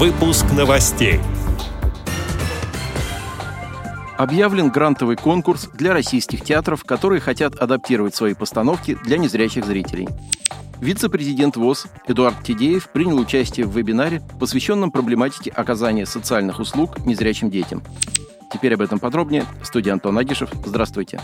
Выпуск новостей. Объявлен грантовый конкурс для российских театров, которые хотят адаптировать свои постановки для незрячих зрителей. Вице-президент ВОЗ Эдуард Тидеев принял участие в вебинаре, посвященном проблематике оказания социальных услуг незрячим детям. Теперь об этом подробнее. Студия Антон Агишев. Здравствуйте.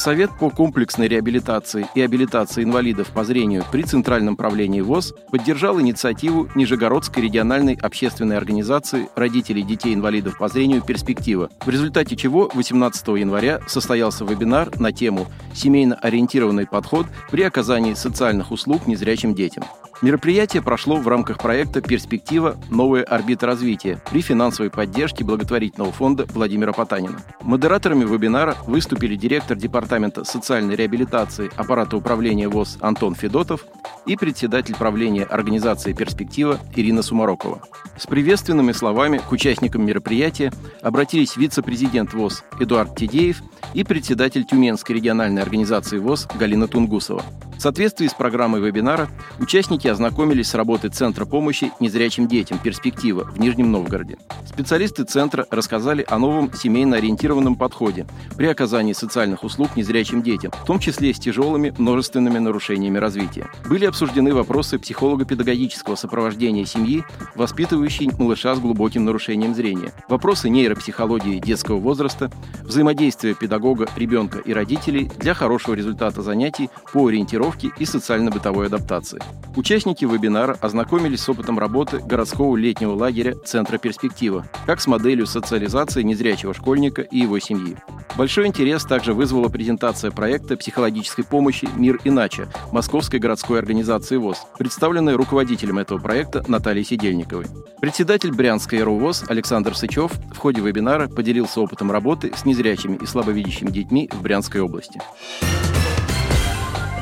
Совет по комплексной реабилитации и абилитации инвалидов по зрению при Центральном правлении ВОЗ поддержал инициативу Нижегородской региональной общественной организации родителей детей-инвалидов по зрению «Перспектива», в результате чего 18 января состоялся вебинар на тему «Семейно ориентированный подход при оказании социальных услуг незрячим детям». Мероприятие прошло в рамках проекта «Перспектива. Новая орбита развития» при финансовой поддержке благотворительного фонда Владимира Потанина. Модераторами вебинара выступили директор Департамента социальной реабилитации аппарата управления ВОЗ Антон Федотов и председатель правления организации «Перспектива» Ирина Сумарокова. С приветственными словами к участникам мероприятия обратились вице-президент ВОЗ Эдуард Тидеев и председатель Тюменской региональной организации ВОЗ Галина Тунгусова. В соответствии с программой вебинара участники ознакомились с работой Центра помощи незрячим детям «Перспектива» в Нижнем Новгороде. Специалисты Центра рассказали о новом семейно-ориентированном подходе при оказании социальных услуг незрячим детям, в том числе с тяжелыми множественными нарушениями развития. Были обсуждены вопросы психолого-педагогического сопровождения семьи, воспитывающей малыша с глубоким нарушением зрения, вопросы нейропсихологии детского возраста, взаимодействия педагога, ребенка и родителей для хорошего результата занятий по ориентировке подготовки и социально-бытовой адаптации. Участники вебинара ознакомились с опытом работы городского летнего лагеря Центра перспектива, как с моделью социализации незрячего школьника и его семьи. Большой интерес также вызвала презентация проекта психологической помощи «Мир иначе» Московской городской организации ВОЗ, представленная руководителем этого проекта Натальей Сидельниковой. Председатель Брянской РУВОЗ Александр Сычев в ходе вебинара поделился опытом работы с незрячими и слабовидящими детьми в Брянской области.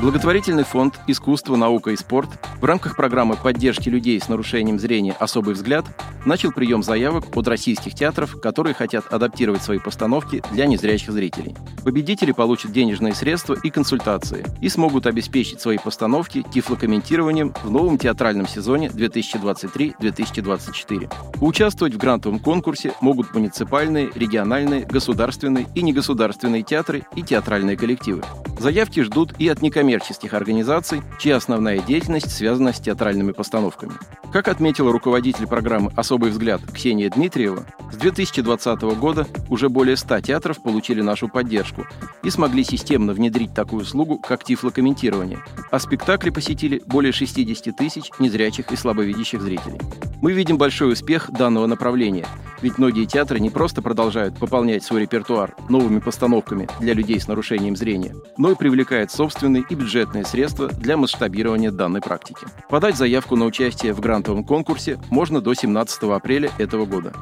Благотворительный фонд «Искусство, наука и спорт» в рамках программы поддержки людей с нарушением зрения «Особый взгляд» начал прием заявок от российских театров, которые хотят адаптировать свои постановки для незрячих зрителей. Победители получат денежные средства и консультации и смогут обеспечить свои постановки тифлокомментированием в новом театральном сезоне 2023-2024. Поучаствовать в грантовом конкурсе могут муниципальные, региональные, государственные и негосударственные театры и театральные коллективы. Заявки ждут и от некоммерческих организаций, чья основная деятельность связана с театральными постановками. Как отметила руководитель программы «Особый взгляд» Ксения Дмитриева, с 2020 года уже более 100 театров получили нашу поддержку и смогли системно внедрить такую услугу, как тифлокомментирование, а спектакли посетили более 60 тысяч незрячих и слабовидящих зрителей. Мы видим большой успех данного направления, ведь многие театры не просто продолжают пополнять свой репертуар новыми постановками для людей с нарушением зрения, но и привлекают собственные и бюджетные средства для масштабирования данной практики. Подать заявку на участие в грантовом конкурсе можно до 17 апреля этого года.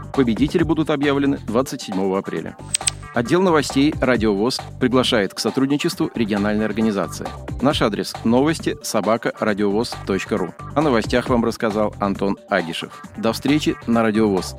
Победители будут объявлены 27 апреля. Отдел новостей «Радиовоз» приглашает к сотрудничеству региональной организации. Наш адрес – новости собака радиовоз.ру. О новостях вам рассказал Антон Агишев. До встречи на «Радиовоз».